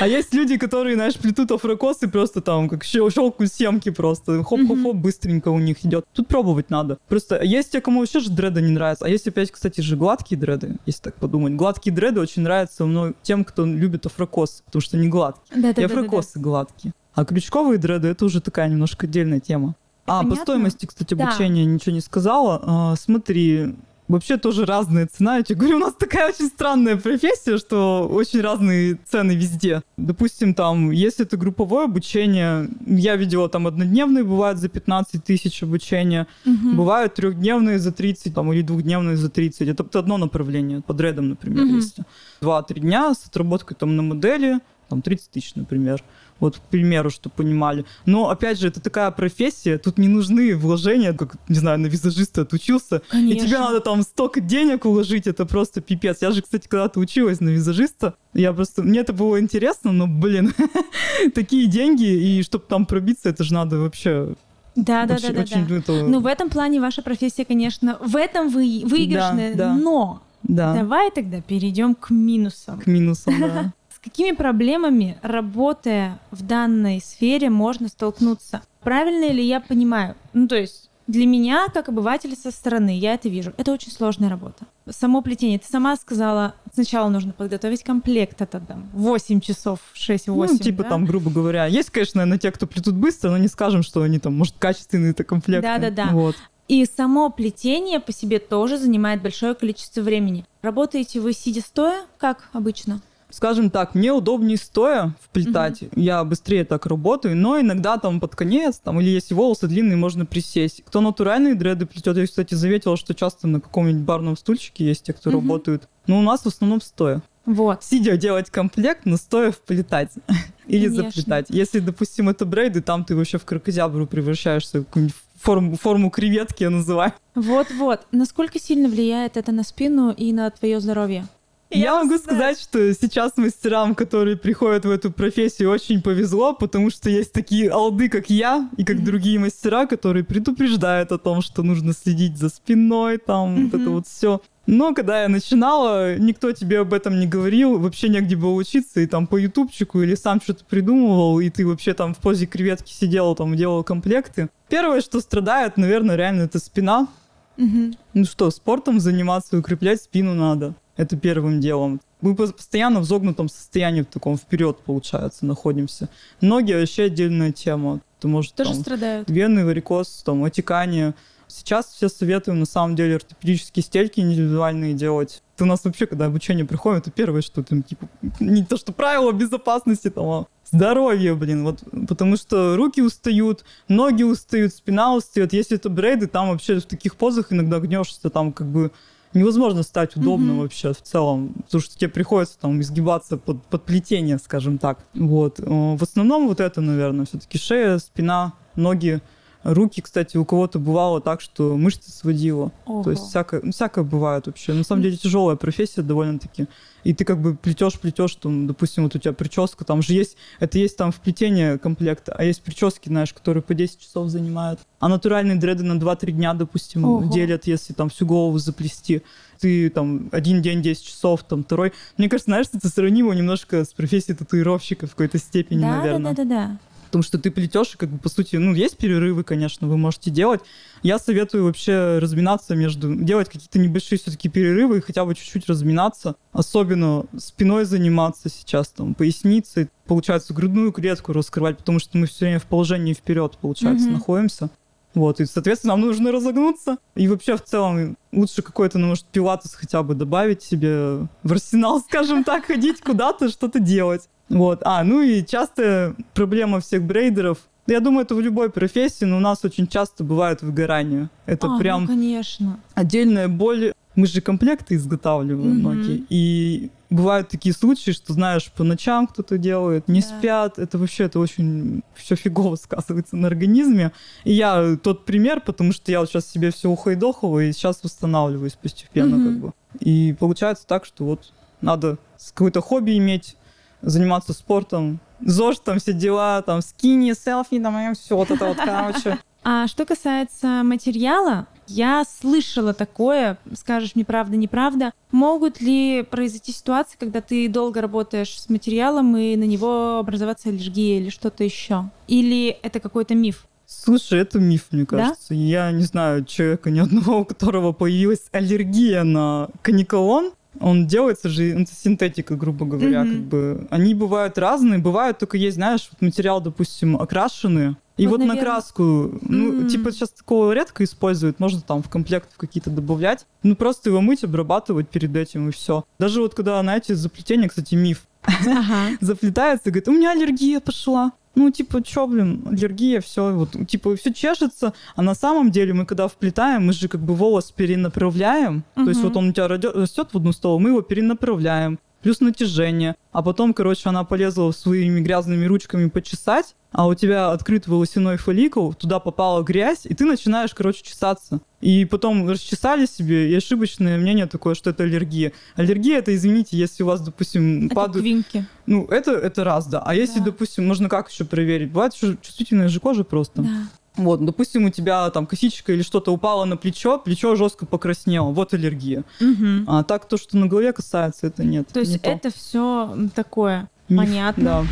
А есть люди, которые, знаешь, плетут афрокосы просто там, как щелкают семки просто. Хоп-хоп-хоп, быстренько у них идет. Тут пробовать надо. Просто есть те, кому вообще же дреды не нравятся. А есть опять, кстати, же гладкие дреды, если так подумать. Гладкие дреды очень нравятся именно тем, кто любит афрокос, потому что они гладкие. Да, да, и да. Гладкие. А крючковые дреды это уже такая немножко отдельная тема. А, Понятно? по стоимости, кстати, обучения да. ничего не сказала. А, смотри, Вообще тоже разная цена. Я тебе говорю, у нас такая очень странная профессия, что очень разные цены везде. Допустим, там, если это групповое обучение, я видела там однодневные бывают за 15 тысяч обучения, угу. бывают трехдневные за 30, там, или двухдневные за 30. Это одно направление, под редом, например, угу. если. Два-три дня с отработкой там на модели, там 30 тысяч, например. Вот, к примеру, чтобы понимали. Но, опять же, это такая профессия, тут не нужны вложения, как, не знаю, на визажиста отучился, Конечно. и тебе надо там столько денег уложить, это просто пипец. Я же, кстати, когда-то училась на визажиста, я просто... Мне это было интересно, но, блин, такие деньги, и чтобы там пробиться, это же надо вообще
да, да, да, да, да. Это... Ну, в этом плане ваша профессия, конечно, в этом вы выигрышная, да, да. но да. давай тогда перейдем к минусам.
К минусам, да.
С какими проблемами, работая в данной сфере, можно столкнуться? Правильно ли я понимаю? Ну, то есть для меня, как обывателя со стороны, я это вижу. Это очень сложная работа. Само плетение. Ты сама сказала, сначала нужно подготовить комплект, это там 8 часов, 6-8, Ну,
типа
да?
там, грубо говоря. Есть, конечно, наверное, те, кто плетут быстро, но не скажем, что они там, может, качественные это комплекты.
Да-да-да.
Вот.
И само плетение по себе тоже занимает большое количество времени. Работаете вы сидя стоя, как обычно?
Скажем так, мне удобнее стоя вплетать, mm-hmm. я быстрее так работаю, но иногда там под конец, там, или если волосы длинные, можно присесть. Кто натуральные дреды плетет, я, кстати, заметила, что часто на каком-нибудь барном стульчике есть те, кто mm-hmm. работают. Но у нас в основном стоя.
Вот.
Сидя делать комплект, но стоя вплетать. Или Конечно. заплетать. Если, допустим, это брейды, там ты вообще в крокозябру превращаешься в форму, форму креветки, я называю.
Вот-вот. Насколько сильно влияет это на спину и на твое здоровье?
Я, я могу сказать, что сейчас мастерам, которые приходят в эту профессию, очень повезло, потому что есть такие алды, как я, и как mm-hmm. другие мастера, которые предупреждают о том, что нужно следить за спиной, там, mm-hmm. вот это вот все. Но когда я начинала, никто тебе об этом не говорил, вообще негде было учиться, и там по ютубчику или сам что-то придумывал, и ты вообще там в позе креветки сидел, там делал комплекты. Первое, что страдает, наверное, реально это спина. Угу. Ну что, спортом заниматься, укреплять спину надо. Это первым делом. Мы постоянно в загнутом состоянии, в таком вперед, получается, находимся. Ноги вообще отдельная тема. Ты можешь,
Тоже там, страдают.
Вены, варикоз, там, отекание. Сейчас все советуем, на самом деле, ортопедические стельки индивидуальные делать. Это у нас вообще, когда обучение приходит, это первое, что там, типа, не то, что правила безопасности, там, а здоровье, блин, вот, потому что руки устают, ноги устают, спина устает. Если это брейды, там вообще в таких позах иногда гнешься, там, как бы, невозможно стать удобным mm-hmm. вообще в целом, потому что тебе приходится там изгибаться под, под плетение, скажем так. Вот. Э, в основном вот это, наверное, все-таки шея, спина, ноги, руки, кстати, у кого-то бывало так, что мышцы сводило. Ого. То есть всякое, ну, всякое бывает вообще. На самом деле тяжелая профессия довольно-таки и ты как бы плетешь, плетешь, там, допустим, вот у тебя прическа, там же есть, это есть там в плетении комплекта, а есть прически, знаешь, которые по 10 часов занимают. А натуральные дреды на 2-3 дня, допустим, Ого. делят, если там всю голову заплести. Ты там один день 10 часов, там второй. Мне кажется, знаешь, это сравнимо немножко с профессией татуировщика в какой-то степени,
да,
наверное.
Да, да, да, да.
Потому что ты плетешь, и как бы по сути, ну, есть перерывы, конечно, вы можете делать. Я советую вообще разминаться между, делать какие-то небольшие все-таки перерывы и хотя бы чуть-чуть разминаться. Особенно спиной заниматься сейчас, там, поясницей, получается, грудную клетку раскрывать, потому что мы все время в положении вперед, получается, mm-hmm. находимся. Вот, и, соответственно, нам нужно разогнуться. И вообще, в целом, лучше какой-то, ну, может, пилатес хотя бы добавить себе в арсенал, скажем так, ходить куда-то, что-то делать. Вот. А, ну и частая проблема всех брейдеров я думаю, это в любой профессии, но у нас очень часто бывает выгорание. Это
а, ну,
прям
ну, конечно.
отдельная боль. Мы же комплекты изготавливаем mm-hmm. многие. И бывают такие случаи, что, знаешь, по ночам кто-то делает, не да. спят. Это вообще это очень все фигово сказывается на организме. И я тот пример, потому что я вот сейчас себе все ухайдохала и сейчас восстанавливаюсь постепенно mm-hmm. как бы. И получается так, что вот надо какое-то хобби иметь, заниматься спортом, ЗОЖ, там все дела, там скини, селфи, там все вот это вот, короче.
А что касается материала, я слышала такое, скажешь мне правда, неправда. Могут ли произойти ситуации, когда ты долго работаешь с материалом и на него образоваться аллергия или что-то еще? Или это какой-то миф?
Слушай, это миф, мне кажется. Да? Я не знаю человека ни одного, у которого появилась аллергия на каниколон. Он делается же, это синтетика, грубо говоря, mm-hmm. как бы. Они бывают разные, бывают только есть, знаешь, вот материал, допустим, окрашенные. И вот, вот на краску, ну, mm-hmm. типа сейчас такого редко используют, можно там в комплект какие-то добавлять. Ну, просто его мыть, обрабатывать перед этим и все. Даже вот когда, знаете, заплетение, кстати, миф. Ага. Заплетается, говорит, у меня аллергия пошла ну, типа, чё, блин, аллергия, все, вот, типа, все чешется, а на самом деле мы, когда вплетаем, мы же как бы волос перенаправляем, угу. то есть вот он у тебя растет в одну сторону, мы его перенаправляем, плюс натяжение, а потом, короче, она полезла своими грязными ручками почесать, а у тебя открыт волосяной фолликул, туда попала грязь, и ты начинаешь, короче, чесаться. И потом расчесали себе, и ошибочное мнение такое, что это аллергия. Аллергия это, извините, если у вас, допустим,
это
падают...
Квинки.
Ну, это, это раз, да. А если, да. допустим, можно как еще проверить? Бывает еще чувствительная же кожа просто.
Да.
Вот, допустим, у тебя там косичка или что-то упало на плечо, плечо жестко покраснело, вот аллергия.
Угу.
А так то, что на голове касается, это нет.
То есть
не
это все такое Миф, понятно.
Да.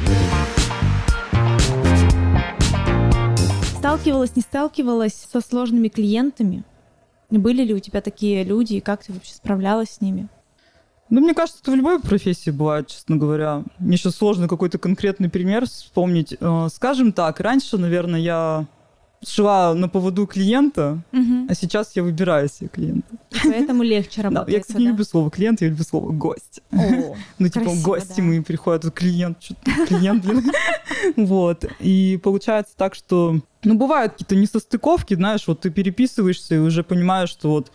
Сталкивалась, не сталкивалась со сложными клиентами? Были ли у тебя такие люди, и как ты вообще справлялась с ними?
Ну, мне кажется, это в любой профессии бывает, честно говоря. Мне сейчас сложно какой-то конкретный пример вспомнить. Э, скажем так, раньше, наверное, я шла на поводу клиента,
угу.
а сейчас я выбираю себе клиента.
И поэтому легче работать.
Да, я, кстати, не люблю слово клиент, я люблю слово гость.
Ну,
типа, гости мы приходят, клиент, что-то клиент, блин. Вот. И получается так, что ну, бывают какие-то несостыковки, знаешь, вот ты переписываешься и уже понимаешь, что вот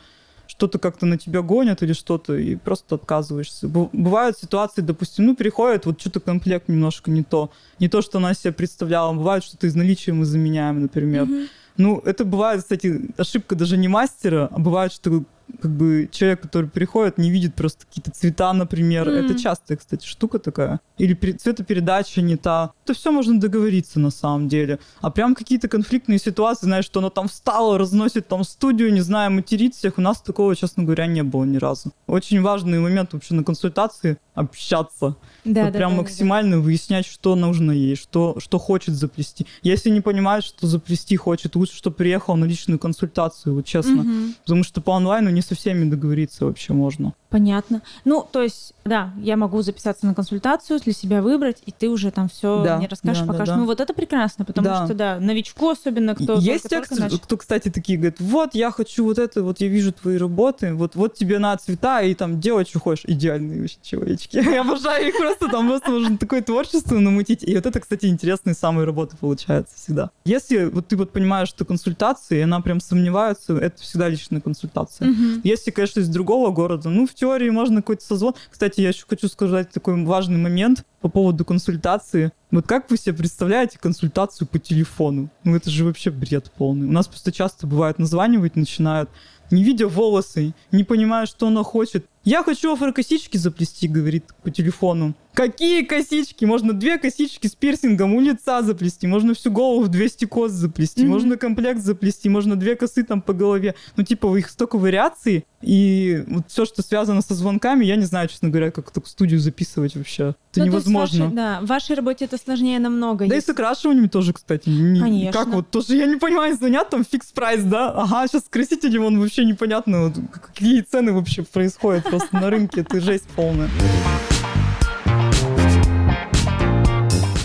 что-то как-то на тебя гонят или что-то, и просто отказываешься. Бывают ситуации, допустим, ну, приходит, вот что-то комплект немножко не то, не то, что она себе представляла. Бывает, что-то из наличия мы заменяем, например. Mm-hmm. Ну, это бывает, кстати, ошибка даже не мастера, а бывает, что как бы человек, который приходит, не видит просто какие-то цвета, например. Mm. Это частая, кстати, штука такая. Или цветопередача не та. Это все можно договориться на самом деле. А прям какие-то конфликтные ситуации, знаешь, что она там встала, разносит там студию, не знаю, материт всех. У нас такого, честно говоря, не было ни разу. Очень важный момент вообще на консультации общаться. Да, вот да, прям да, максимально да. выяснять, что нужно ей, что, что хочет заплести. Если не понимает, что заплести хочет, лучше, чтобы приехал на личную консультацию, вот честно. Угу. Потому что по онлайну не со всеми договориться вообще можно.
Понятно. Ну, то есть, да, я могу записаться на консультацию, для себя выбрать, и ты уже там все да, мне расскажешь, да, покажешь. Да, да. Ну, вот это прекрасно, потому да. что, да, новичку особенно, кто
Есть те, кто, кто, кстати, такие говорят, вот, я хочу вот это, вот я вижу твои работы, вот, вот тебе на цвета, и там делать, что хочешь. Идеальные вообще человечки. Я обожаю их просто, там просто можно такое творчество намутить. И вот это, кстати, интересные самые работы получаются всегда. Если вот ты вот понимаешь, что консультации, и она прям сомневается, это всегда личная консультация. Если, конечно, из другого города, ну, в теории можно какой-то созвон. Кстати, я еще хочу сказать такой важный момент по поводу консультации. Вот как вы себе представляете консультацию по телефону? Ну, это же вообще бред полный. У нас просто часто бывает названивать начинают, не видя волосы, не понимая, что она хочет. Я хочу афрокосички заплести, говорит по телефону. Какие косички? Можно две косички с пирсингом у лица заплести, можно всю голову в 200 кос заплести, mm-hmm. можно комплект заплести, можно две косы там по голове. Ну, типа, их столько вариаций, и вот все, что связано со звонками, я не знаю, честно говоря, как так студию записывать вообще. Это ну, невозможно.
Вашей, да, в вашей работе это сложнее намного.
Да
если...
и с окрашиванием тоже, кстати. Не,
Конечно.
Как вот тоже, я не понимаю, звонят там фикс прайс, да? Ага, сейчас красители, вон вообще непонятно, вот, какие цены вообще происходят просто на рынке. Это жесть полная.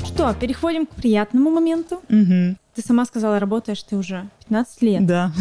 Что, переходим к приятному моменту.
Угу.
Ты сама сказала, работаешь ты уже 15 лет.
Да.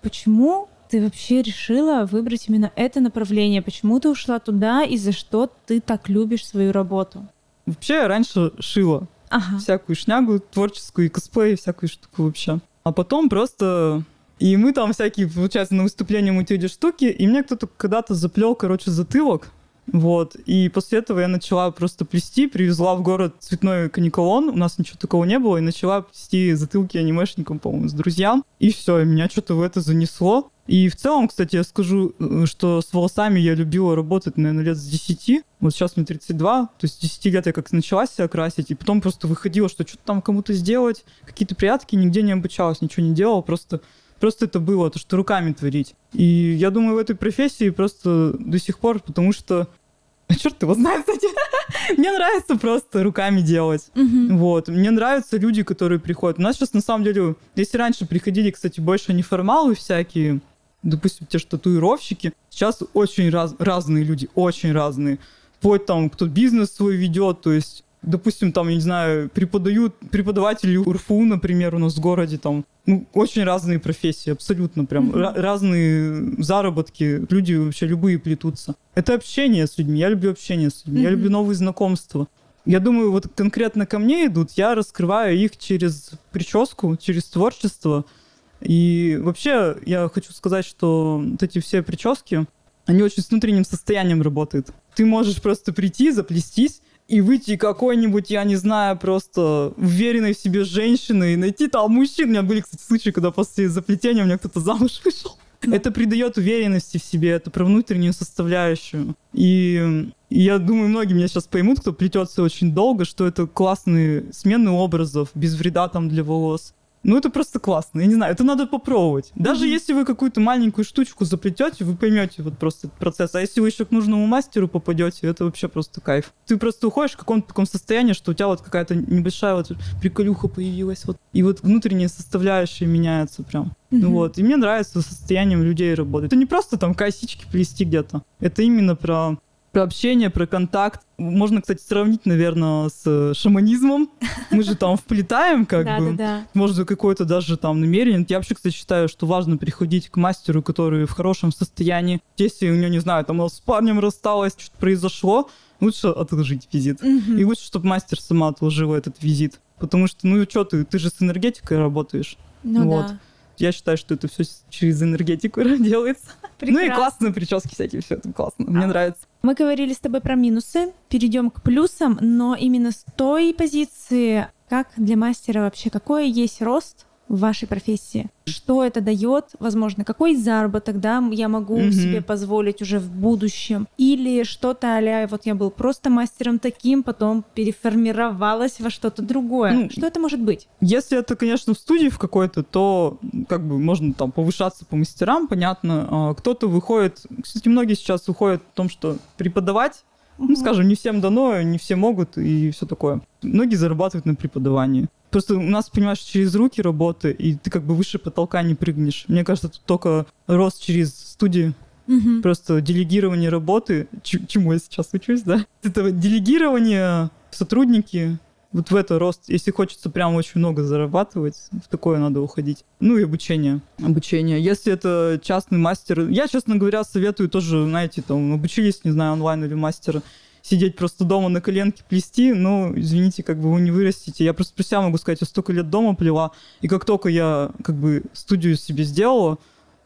Почему ты вообще решила выбрать именно это направление? Почему ты ушла туда и за что ты так любишь свою работу?
Вообще я раньше шила
ага.
всякую шнягу творческую, и косплей, всякую штуку вообще. А потом просто... И мы там всякие, получается, на выступления эти штуки, и мне кто-то когда-то заплел, короче, затылок, вот. И после этого я начала просто плести, привезла в город цветной каникулон, у нас ничего такого не было, и начала плести затылки анимешникам, по-моему, с друзьям. И все, меня что-то в это занесло. И в целом, кстати, я скажу, э, что с волосами я любила работать, наверное, лет с 10. Вот сейчас мне 32, то есть с 10 лет я как начала себя красить, и потом просто выходила, что что-то там кому-то сделать, какие-то прятки, нигде не обучалась, ничего не делала, просто Просто это было, то, что руками творить. И я думаю, в этой профессии просто до сих пор, потому что черт его знает, кстати. Мне нравится просто руками делать.
Угу.
Вот. Мне нравятся люди, которые приходят. У нас сейчас, на самом деле, если раньше приходили, кстати, больше неформалы всякие, допустим, те же татуировщики, сейчас очень раз, разные люди, очень разные. Вплоть там, кто бизнес свой ведет, то есть допустим, там, я не знаю, преподают преподаватели УРФУ, например, у нас в городе, там, ну, очень разные профессии, абсолютно прям, mm-hmm. разные заработки, люди вообще любые плетутся. Это общение с людьми, я люблю общение с людьми, mm-hmm. я люблю новые знакомства. Я думаю, вот конкретно ко мне идут, я раскрываю их через прическу, через творчество. И вообще я хочу сказать, что вот эти все прически, они очень с внутренним состоянием работают. Ты можешь просто прийти, заплестись, и выйти какой-нибудь, я не знаю, просто уверенной в себе женщиной, и найти там мужчин. У меня были, кстати, случаи, когда после заплетения у меня кто-то замуж вышел. Это придает уверенности в себе, это про внутреннюю составляющую. И я думаю, многие меня сейчас поймут, кто плетется очень долго, что это классные смены образов, без вреда там для волос. Ну, это просто классно. Я не знаю, это надо попробовать. Даже mm-hmm. если вы какую-то маленькую штучку заплетете, вы поймете вот просто этот процесс. А если вы еще к нужному мастеру попадете, это вообще просто кайф. Ты просто уходишь в каком-то таком состоянии, что у тебя вот какая-то небольшая вот приколюха появилась. Вот. И вот внутренняя составляющая меняется прям. Mm-hmm. Вот. И мне нравится состоянием людей работать. Это не просто там косички плести где-то. Это именно про про общение, про контакт. Можно, кстати, сравнить, наверное, с э, шаманизмом. Мы же там вплетаем, как бы. Может, какое-то даже там намерение. Я вообще, кстати, считаю, что важно приходить к мастеру, который в хорошем состоянии. Если у него, не знаю, там с парнем рассталась, что-то произошло, лучше отложить визит. И лучше, чтобы мастер сама отложила этот визит. Потому что, ну и что ты, ты же с энергетикой работаешь.
Ну вот. да.
Я считаю, что это все через энергетику делается. Прекрасно. Ну и классные прически всякие, все это классно. Мне а. нравится.
Мы говорили с тобой про минусы, перейдем к плюсам, но именно с той позиции, как для мастера вообще, какой есть рост в вашей профессии? Что это дает, возможно, какой заработок, да, я могу mm-hmm. себе позволить уже в будущем? Или что-то а вот я был просто мастером таким, потом переформировалось во что-то другое. Ну, что это может быть?
Если это, конечно, в студии в какой-то, то как бы можно там повышаться по мастерам, понятно. А кто-то выходит, кстати, многие сейчас уходят в том, что преподавать ну, скажем, не всем дано, не все могут и все такое. Многие зарабатывают на преподавании. Просто у нас, понимаешь, через руки работы, и ты как бы выше потолка не прыгнешь. Мне кажется, тут только рост через студии.
Угу.
Просто делегирование работы, чему я сейчас учусь, да? Это делегирование сотрудники, вот в это рост, если хочется прям очень много зарабатывать, в такое надо уходить. Ну и обучение. Обучение. Если это частный мастер, я, честно говоря, советую тоже, знаете, там, обучились, не знаю, онлайн или мастера, сидеть просто дома на коленке плести, ну, извините, как бы вы не вырастите. Я просто про себя могу сказать, я столько лет дома плела, и как только я как бы студию себе сделала,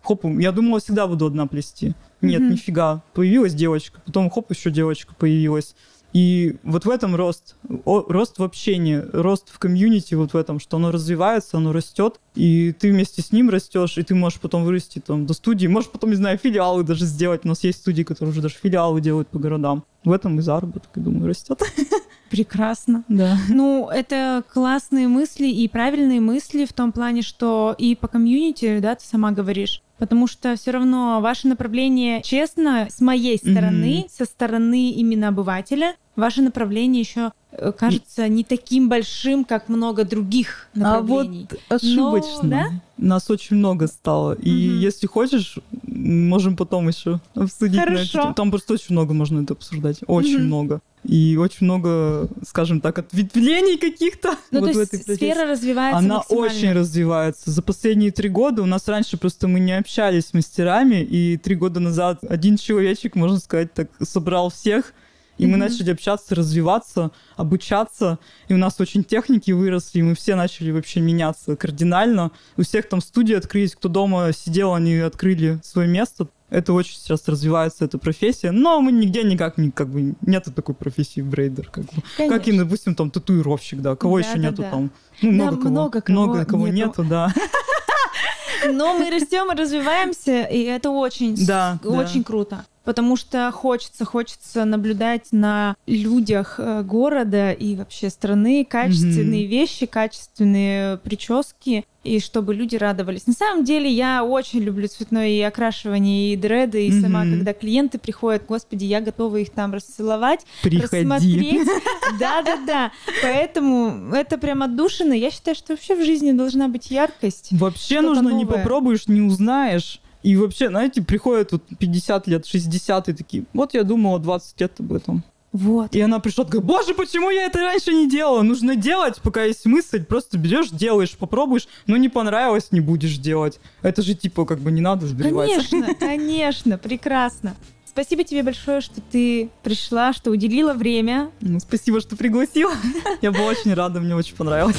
хоп, я думала, всегда буду одна плести. Нет, mm-hmm. нифига. Появилась девочка, потом хоп, еще девочка появилась. И вот в этом рост, о, рост в общении, рост в комьюнити, вот в этом, что оно развивается, оно растет, и ты вместе с ним растешь, и ты можешь потом вырасти там до студии, можешь потом, не знаю, филиалы даже сделать. У нас есть студии, которые уже даже филиалы делают по городам. В этом и заработок, я думаю, растет.
Прекрасно.
Да.
Ну, это классные мысли и правильные мысли в том плане, что и по комьюнити, да, ты сама говоришь, потому что все равно ваше направление, честно, с моей стороны, mm-hmm. со стороны именно обывателя, ваше направление еще э, кажется не таким большим, как много других направлений.
А вот ошибочно. Но, да? Нас очень много стало. И угу. если хочешь, можем потом еще обсудить.
Хорошо.
Там просто очень много можно это обсуждать. Очень угу. много. И очень много, скажем так, ответвлений каких-то.
Ну, вот то есть этой сфера развивается
Она очень развивается. За последние три года у нас раньше просто мы не общались с мастерами, и три года назад один человечек, можно сказать, так собрал всех, и mm-hmm. мы начали общаться, развиваться, обучаться. И у нас очень техники выросли, и мы все начали вообще меняться кардинально. У всех там студии открылись, кто дома сидел, они открыли свое место. Это очень сейчас развивается, эта профессия. Но мы нигде никак не, как бы, нету такой профессии брейдер, как бы. Конечно. Как и, допустим, там татуировщик, да. Кого да, еще да, нету да. там?
Ну, много, да, кого, много кого,
много кого нету, нету да.
Но мы растем и развиваемся, и это очень, да, очень да. круто потому что хочется, хочется наблюдать на людях э, города и вообще страны качественные mm-hmm. вещи, качественные прически, и чтобы люди радовались. На самом деле я очень люблю цветное и окрашивание, и дреды, и mm-hmm. сама, когда клиенты приходят, господи, я готова их там расцеловать,
Приходи.
рассмотреть. Да-да-да. Поэтому это прям отдушина. Я считаю, что вообще в жизни должна быть яркость.
Вообще нужно не попробуешь, не узнаешь. И вообще, знаете, приходят вот 50 лет, 60 и такие, вот я думала 20 лет об этом.
Вот.
И она пришла такая, боже, почему я это раньше не делала? Нужно делать, пока есть мысль, просто берешь, делаешь, попробуешь, но не понравилось, не будешь делать. Это же типа как бы не надо сбриваться.
Конечно, конечно, прекрасно. Спасибо тебе большое, что ты пришла, что уделила время.
Ну, спасибо, что пригласила. Я была очень рада, мне очень понравилось.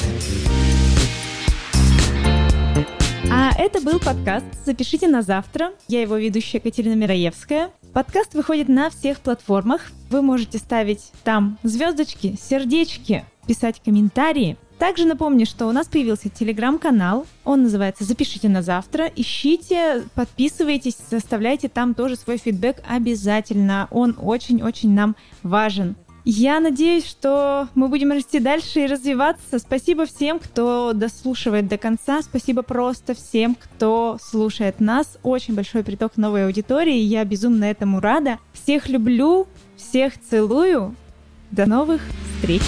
А это был подкаст «Запишите на завтра». Я его ведущая Катерина Мираевская. Подкаст выходит на всех платформах. Вы можете ставить там звездочки, сердечки, писать комментарии. Также напомню, что у нас появился телеграм-канал. Он называется «Запишите на завтра». Ищите, подписывайтесь, составляйте там тоже свой фидбэк обязательно. Он очень-очень нам важен. Я надеюсь, что мы будем расти дальше и развиваться. Спасибо всем, кто дослушивает до конца. Спасибо просто всем, кто слушает нас. Очень большой приток новой аудитории. Я безумно этому рада. Всех люблю, всех целую. До новых встреч!